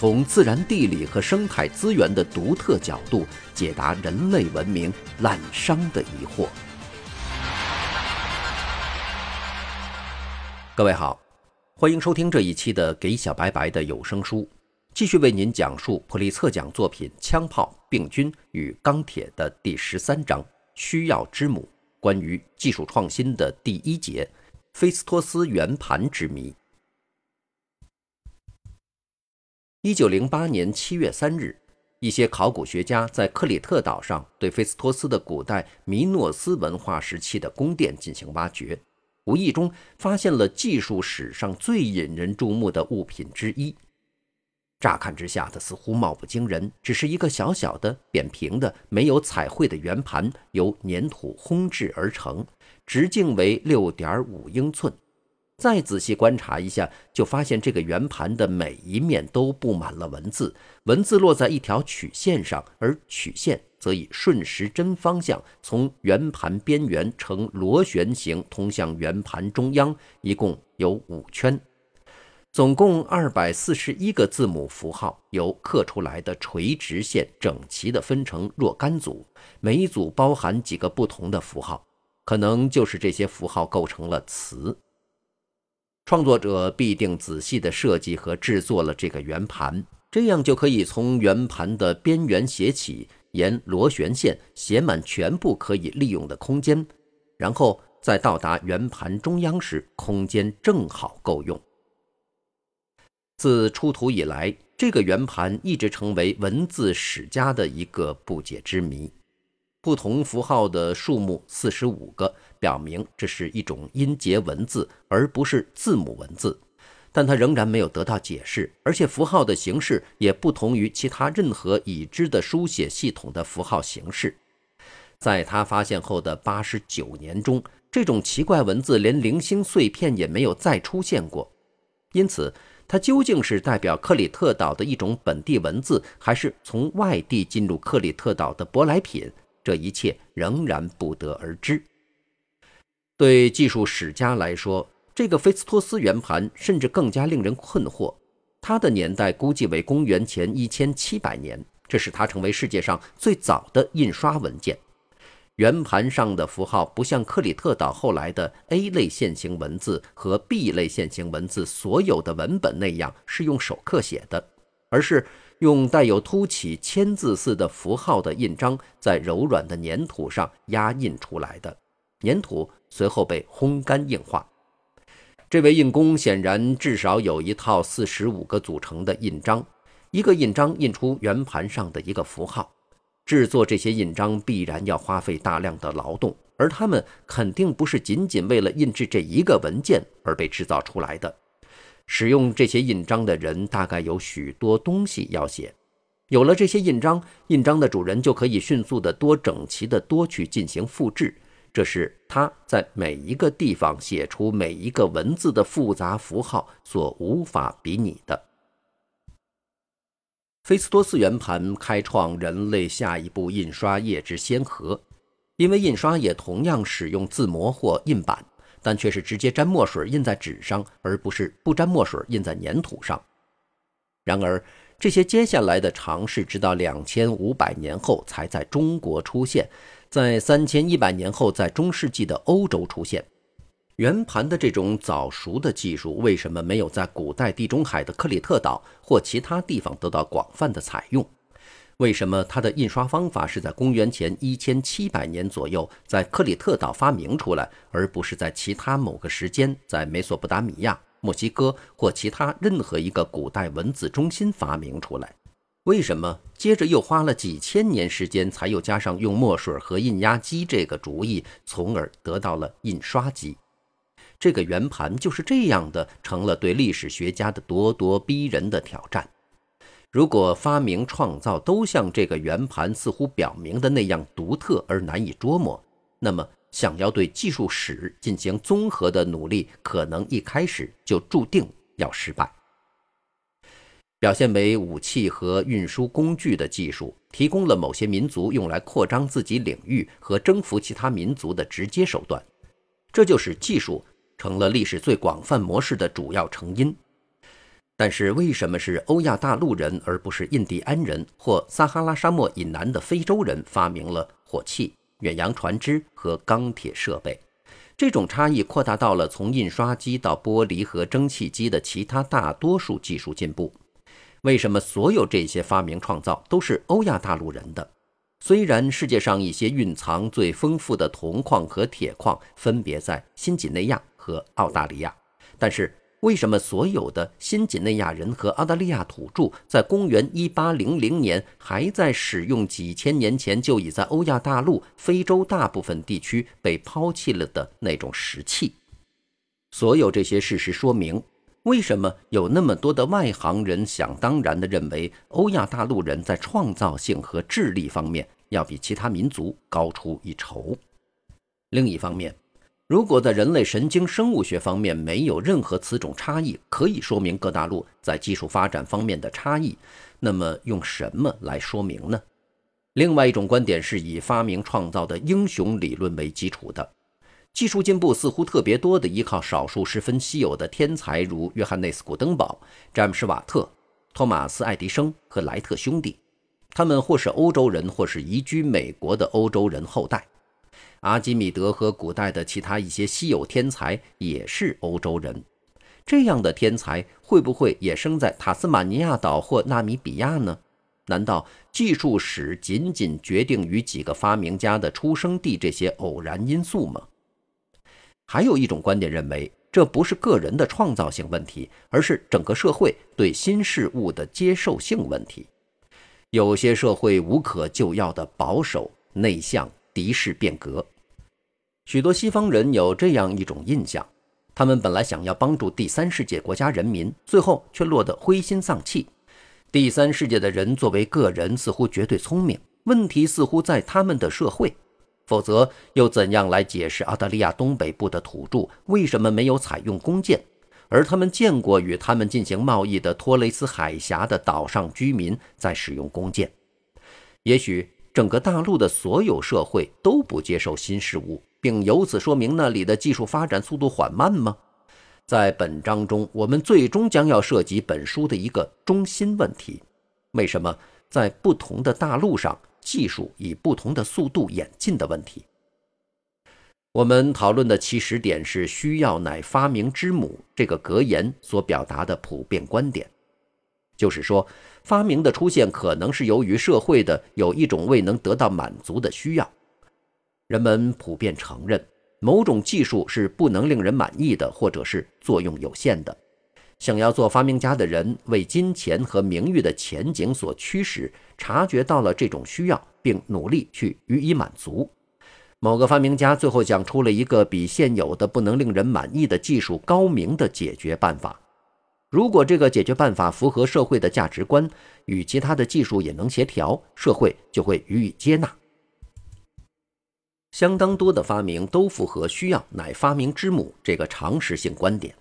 从自然地理和生态资源的独特角度解答人类文明滥觞的疑惑。各位好，欢迎收听这一期的《给小白白的有声书》，继续为您讲述普利策奖作品《枪炮、病菌与钢铁》的第十三章“需要之母”，关于技术创新的第一节——菲斯托斯圆盘之谜。一九零八年七月三日，一些考古学家在克里特岛上对菲斯托斯的古代米诺斯文化时期的宫殿进行挖掘，无意中发现了技术史上最引人注目的物品之一。乍看之下，它似乎貌不惊人，只是一个小小的、扁平的、没有彩绘的圆盘，由粘土烘制而成，直径为六点五英寸。再仔细观察一下，就发现这个圆盘的每一面都布满了文字，文字落在一条曲线上，而曲线则以顺时针方向从圆盘边缘呈螺旋形通向圆盘中央，一共有五圈，总共二百四十一个字母符号，由刻出来的垂直线整齐地分成若干组，每一组包含几个不同的符号，可能就是这些符号构成了词。创作者必定仔细地设计和制作了这个圆盘，这样就可以从圆盘的边缘写起，沿螺旋线写满全部可以利用的空间，然后在到达圆盘中央时，空间正好够用。自出土以来，这个圆盘一直成为文字史家的一个不解之谜。不同符号的数目四十五个，表明这是一种音节文字，而不是字母文字。但它仍然没有得到解释，而且符号的形式也不同于其他任何已知的书写系统的符号形式。在他发现后的八十九年中，这种奇怪文字连零星碎片也没有再出现过。因此，它究竟是代表克里特岛的一种本地文字，还是从外地进入克里特岛的舶来品？这一切仍然不得而知。对技术史家来说，这个菲斯托斯圆盘甚至更加令人困惑。它的年代估计为公元前一千七百年，这使它成为世界上最早的印刷文件。圆盘上的符号不像克里特岛后来的 A 类线形文字和 B 类线形文字所有的文本那样是用手刻写的，而是。用带有凸起签字似的符号的印章在柔软的粘土上压印出来的，粘土随后被烘干硬化。这位印工显然至少有一套四十五个组成的印章，一个印章印出圆盘上的一个符号。制作这些印章必然要花费大量的劳动，而他们肯定不是仅仅为了印制这一个文件而被制造出来的。使用这些印章的人大概有许多东西要写，有了这些印章，印章的主人就可以迅速的多整齐的多去进行复制，这是他在每一个地方写出每一个文字的复杂符号所无法比拟的。菲斯托斯圆盘开创人类下一步印刷业之先河，因为印刷也同样使用字模或印版。但却是直接沾墨水印在纸上，而不是不沾墨水印在粘土上。然而，这些接下来的尝试，直到两千五百年后才在中国出现，在三千一百年后，在中世纪的欧洲出现。圆盘的这种早熟的技术，为什么没有在古代地中海的克里特岛或其他地方得到广泛的采用？为什么它的印刷方法是在公元前一千七百年左右在克里特岛发明出来，而不是在其他某个时间在美索不达米亚、墨西哥或其他任何一个古代文字中心发明出来？为什么接着又花了几千年时间才又加上用墨水和印压机这个主意，从而得到了印刷机？这个圆盘就是这样的，成了对历史学家的咄咄逼人的挑战。如果发明创造都像这个圆盘似乎表明的那样独特而难以捉摸，那么想要对技术史进行综合的努力，可能一开始就注定要失败。表现为武器和运输工具的技术，提供了某些民族用来扩张自己领域和征服其他民族的直接手段，这就使技术成了历史最广泛模式的主要成因。但是，为什么是欧亚大陆人而不是印第安人或撒哈拉沙漠以南的非洲人发明了火器、远洋船只和钢铁设备？这种差异扩大到了从印刷机到玻璃和蒸汽机的其他大多数技术进步。为什么所有这些发明创造都是欧亚大陆人的？虽然世界上一些蕴藏最丰富的铜矿和铁矿分别在新几内亚和澳大利亚，但是。为什么所有的新几内亚人和澳大利亚土著在公元一八零零年还在使用几千年前就已在欧亚大陆、非洲大部分地区被抛弃了的那种石器？所有这些事实说明，为什么有那么多的外行人想当然地认为欧亚大陆人在创造性和智力方面要比其他民族高出一筹？另一方面，如果在人类神经生物学方面没有任何此种差异可以说明各大陆在技术发展方面的差异，那么用什么来说明呢？另外一种观点是以发明创造的英雄理论为基础的。技术进步似乎特别多的依靠少数十分稀有的天才，如约翰内斯·古登堡、詹姆斯·瓦特、托马斯·爱迪生和莱特兄弟，他们或是欧洲人，或是移居美国的欧洲人后代。阿基米德和古代的其他一些稀有天才也是欧洲人，这样的天才会不会也生在塔斯马尼亚岛或纳米比亚呢？难道技术史仅仅决定于几个发明家的出生地这些偶然因素吗？还有一种观点认为，这不是个人的创造性问题，而是整个社会对新事物的接受性问题。有些社会无可救药的保守、内向。敌视变革，许多西方人有这样一种印象：他们本来想要帮助第三世界国家人民，最后却落得灰心丧气。第三世界的人作为个人似乎绝对聪明，问题似乎在他们的社会。否则，又怎样来解释澳大利亚东北部的土著为什么没有采用弓箭，而他们见过与他们进行贸易的托雷斯海峡的岛上居民在使用弓箭？也许。整个大陆的所有社会都不接受新事物，并由此说明那里的技术发展速度缓慢吗？在本章中，我们最终将要涉及本书的一个中心问题：为什么在不同的大陆上，技术以不同的速度演进的问题？我们讨论的起始点是“需要乃发明之母”这个格言所表达的普遍观点，就是说。发明的出现可能是由于社会的有一种未能得到满足的需要。人们普遍承认某种技术是不能令人满意的，或者是作用有限的。想要做发明家的人为金钱和名誉的前景所驱使，察觉到了这种需要，并努力去予以满足。某个发明家最后讲出了一个比现有的不能令人满意的技术高明的解决办法。如果这个解决办法符合社会的价值观，与其他的技术也能协调，社会就会予以接纳。相当多的发明都符合“需要乃发明之母”这个常识性观点。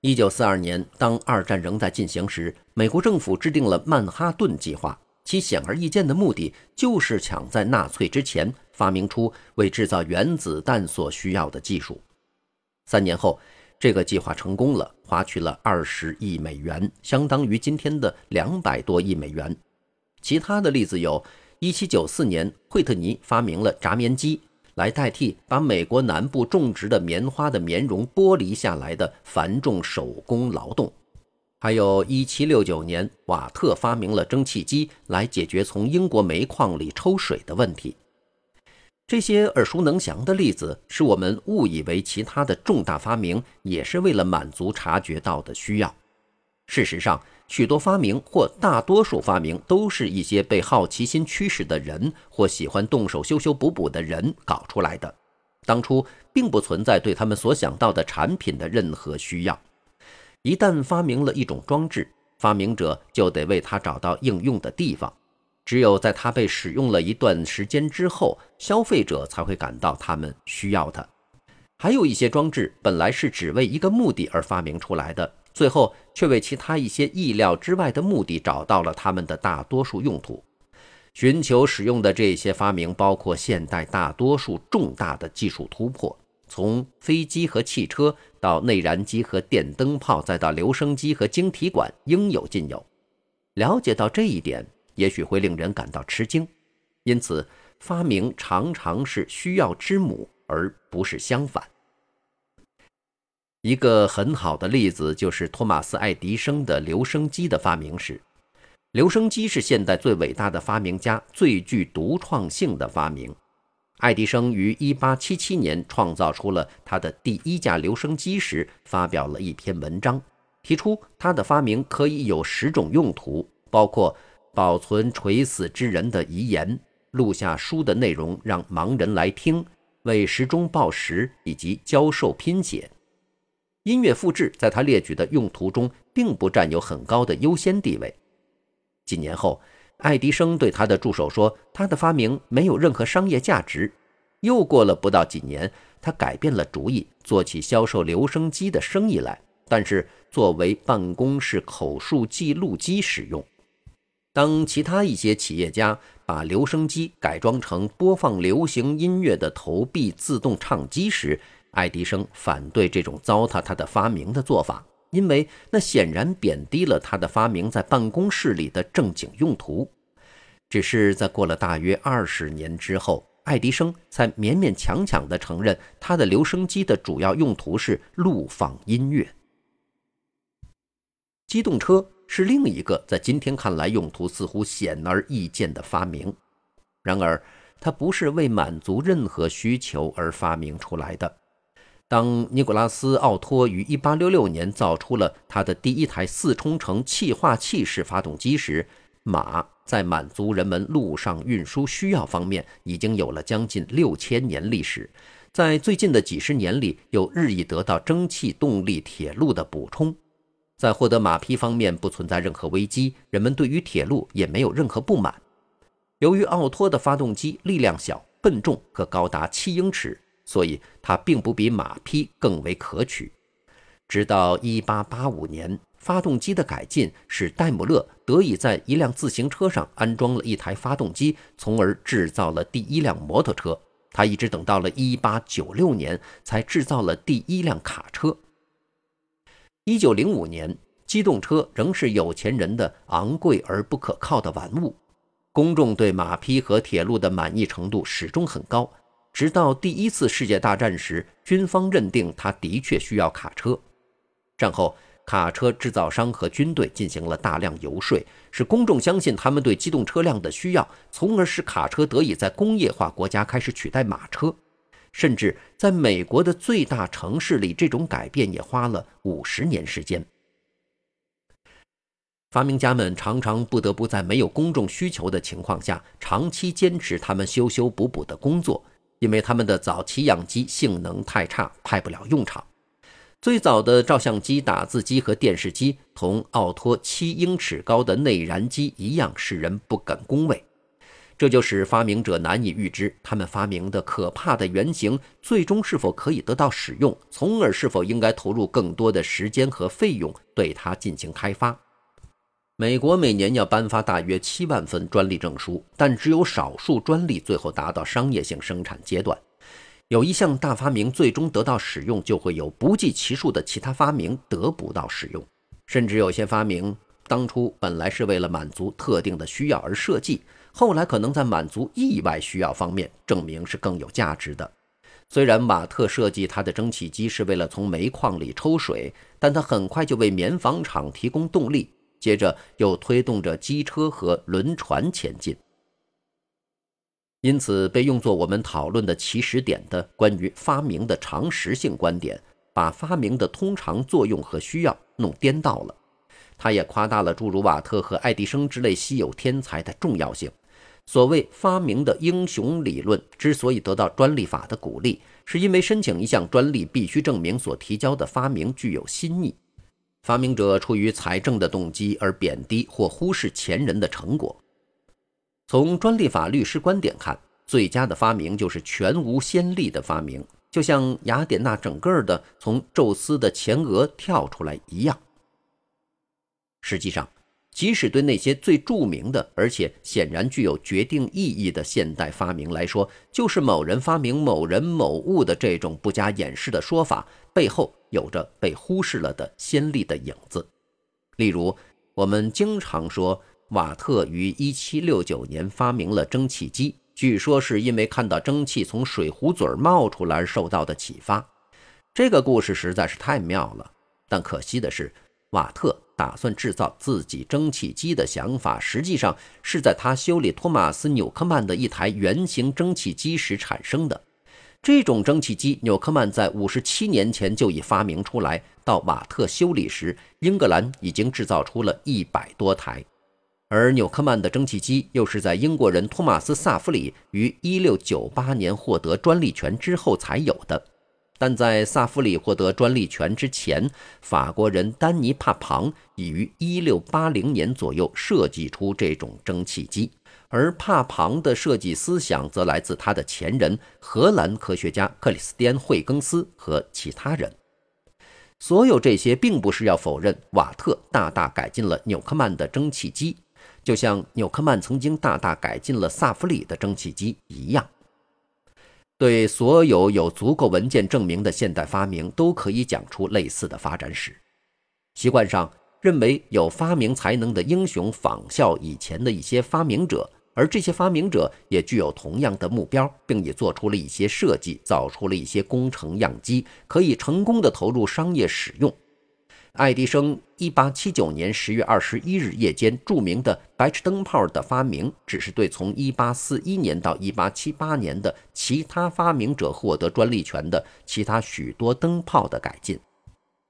一九四二年，当二战仍在进行时，美国政府制定了曼哈顿计划，其显而易见的目的就是抢在纳粹之前发明出为制造原子弹所需要的技术。三年后。这个计划成功了，花去了二十亿美元，相当于今天的两百多亿美元。其他的例子有：一七九四年，惠特尼发明了轧棉机，来代替把美国南部种植的棉花的棉绒剥离下来的繁重手工劳动；还有一七六九年，瓦特发明了蒸汽机，来解决从英国煤矿里抽水的问题。这些耳熟能详的例子，使我们误以为其他的重大发明也是为了满足察觉到的需要。事实上，许多发明或大多数发明都是一些被好奇心驱使的人或喜欢动手修修补补的人搞出来的。当初并不存在对他们所想到的产品的任何需要。一旦发明了一种装置，发明者就得为它找到应用的地方。只有在它被使用了一段时间之后，消费者才会感到他们需要它。还有一些装置本来是只为一个目的而发明出来的，最后却为其他一些意料之外的目的找到了他们的大多数用途。寻求使用的这些发明包括现代大多数重大的技术突破，从飞机和汽车到内燃机和电灯泡，再到留声机和晶体管，应有尽有。了解到这一点。也许会令人感到吃惊，因此发明常常是需要之母，而不是相反。一个很好的例子就是托马斯·爱迪生的留声机的发明史。留声机是现代最伟大的发明家最具独创性的发明。爱迪生于1877年创造出了他的第一架留声机时，发表了一篇文章，提出他的发明可以有十种用途，包括。保存垂死之人的遗言，录下书的内容让盲人来听，为时钟报时，以及教授拼写。音乐复制在他列举的用途中并不占有很高的优先地位。几年后，爱迪生对他的助手说：“他的发明没有任何商业价值。”又过了不到几年，他改变了主意，做起销售留声机的生意来，但是作为办公室口述记录机使用。当其他一些企业家把留声机改装成播放流行音乐的投币自动唱机时，爱迪生反对这种糟蹋他的发明的做法，因为那显然贬低了他的发明在办公室里的正经用途。只是在过了大约二十年之后，爱迪生才勉勉强强地承认，他的留声机的主要用途是录放音乐。机动车。是另一个在今天看来用途似乎显而易见的发明，然而它不是为满足任何需求而发明出来的。当尼古拉斯·奥托于1866年造出了他的第一台四冲程气化器式发动机时，马在满足人们陆上运输需要方面已经有了将近六千年历史，在最近的几十年里又日益得到蒸汽动力铁路的补充。在获得马匹方面不存在任何危机，人们对于铁路也没有任何不满。由于奥托的发动机力量小、笨重和高达七英尺，所以它并不比马匹更为可取。直到1885年，发动机的改进使戴姆勒得以在一辆自行车上安装了一台发动机，从而制造了第一辆摩托车。他一直等到了1896年才制造了第一辆卡车。一九零五年，机动车仍是有钱人的昂贵而不可靠的玩物。公众对马匹和铁路的满意程度始终很高，直到第一次世界大战时，军方认定它的确需要卡车。战后，卡车制造商和军队进行了大量游说，使公众相信他们对机动车辆的需要，从而使卡车得以在工业化国家开始取代马车。甚至在美国的最大城市里，这种改变也花了五十年时间。发明家们常常不得不在没有公众需求的情况下，长期坚持他们修修补补的工作，因为他们的早期样机性能太差，派不了用场。最早的照相机、打字机和电视机，同奥托七英尺高的内燃机一样，使人不敢恭维。这就使发明者难以预知他们发明的可怕的原型最终是否可以得到使用，从而是否应该投入更多的时间和费用对它进行开发。美国每年要颁发大约七万份专利证书，但只有少数专利最后达到商业性生产阶段。有一项大发明最终得到使用，就会有不计其数的其他发明得不到使用，甚至有些发明当初本来是为了满足特定的需要而设计。后来可能在满足意外需要方面证明是更有价值的。虽然马特设计他的蒸汽机是为了从煤矿里抽水，但他很快就为棉纺厂提供动力，接着又推动着机车和轮船前进。因此，被用作我们讨论的起始点的关于发明的常识性观点，把发明的通常作用和需要弄颠倒了。他也夸大了诸如瓦特和爱迪生之类稀有天才的重要性。所谓发明的英雄理论之所以得到专利法的鼓励，是因为申请一项专利必须证明所提交的发明具有新意。发明者出于财政的动机而贬低或忽视前人的成果。从专利法律师观点看，最佳的发明就是全无先例的发明，就像雅典娜整个的从宙斯的前额跳出来一样。实际上，即使对那些最著名的而且显然具有决定意义的现代发明来说，就是某人发明某人某物的这种不加掩饰的说法，背后。有着被忽视了的先例的影子，例如，我们经常说瓦特于1769年发明了蒸汽机，据说是因为看到蒸汽从水壶嘴冒出来而受到的启发。这个故事实在是太妙了，但可惜的是，瓦特打算制造自己蒸汽机的想法，实际上是在他修理托马斯·纽克曼的一台圆形蒸汽机时产生的。这种蒸汽机，纽克曼在五十七年前就已发明出来。到瓦特修理时，英格兰已经制造出了一百多台。而纽克曼的蒸汽机又是在英国人托马斯·萨弗里于一六九八年获得专利权之后才有的。但在萨弗里获得专利权之前，法国人丹尼·帕庞已于一六八零年左右设计出这种蒸汽机。而帕庞的设计思想则来自他的前人荷兰科学家克里斯蒂安·惠更斯和其他人。所有这些并不是要否认瓦特大大改进了纽克曼的蒸汽机，就像纽克曼曾经大大改进了萨弗里的蒸汽机一样。对所有有足够文件证明的现代发明，都可以讲出类似的发展史。习惯上认为有发明才能的英雄仿效以前的一些发明者。而这些发明者也具有同样的目标，并已做出了一些设计，造出了一些工程样机，可以成功的投入商业使用。爱迪生1879年10月21日夜间著名的白炽灯泡的发明，只是对从1841年到1878年的其他发明者获得专利权的其他许多灯泡的改进。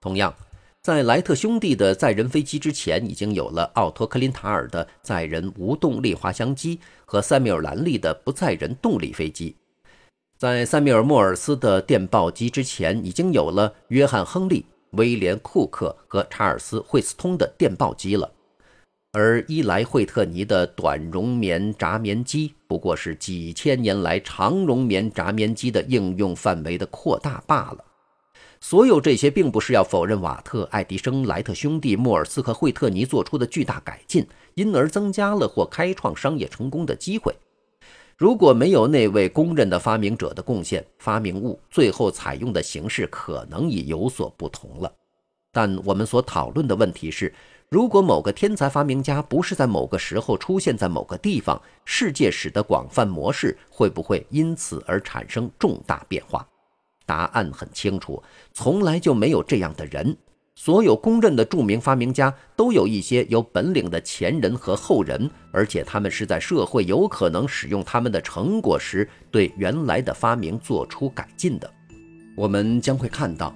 同样。在莱特兄弟的载人飞机之前，已经有了奥托·克林塔尔的载人无动力滑翔机和塞缪尔·兰利的不载人动力飞机。在塞缪尔·莫尔斯的电报机之前，已经有了约翰·亨利、威廉·库克和查尔斯·惠斯通的电报机了。而伊莱·惠特尼的短绒棉轧棉机，不过是几千年来长绒棉轧棉机的应用范围的扩大罢了。所有这些并不是要否认瓦特、爱迪生、莱特兄弟、莫尔斯和惠特尼做出的巨大改进，因而增加了或开创商业成功的机会。如果没有那位公认的发明者的贡献，发明物最后采用的形式可能已有所不同了。但我们所讨论的问题是：如果某个天才发明家不是在某个时候出现在某个地方，世界史的广泛模式会不会因此而产生重大变化？答案很清楚，从来就没有这样的人。所有公认的著名发明家都有一些有本领的前人和后人，而且他们是在社会有可能使用他们的成果时，对原来的发明做出改进的。我们将会看到，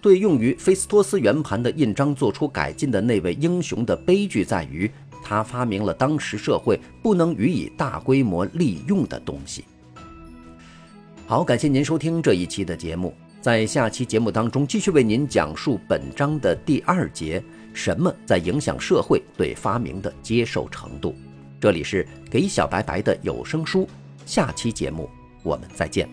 对用于菲斯托斯圆盘的印章做出改进的那位英雄的悲剧在于，他发明了当时社会不能予以大规模利用的东西。好，感谢您收听这一期的节目。在下期节目当中，继续为您讲述本章的第二节：什么在影响社会对发明的接受程度？这里是给小白白的有声书，下期节目我们再见。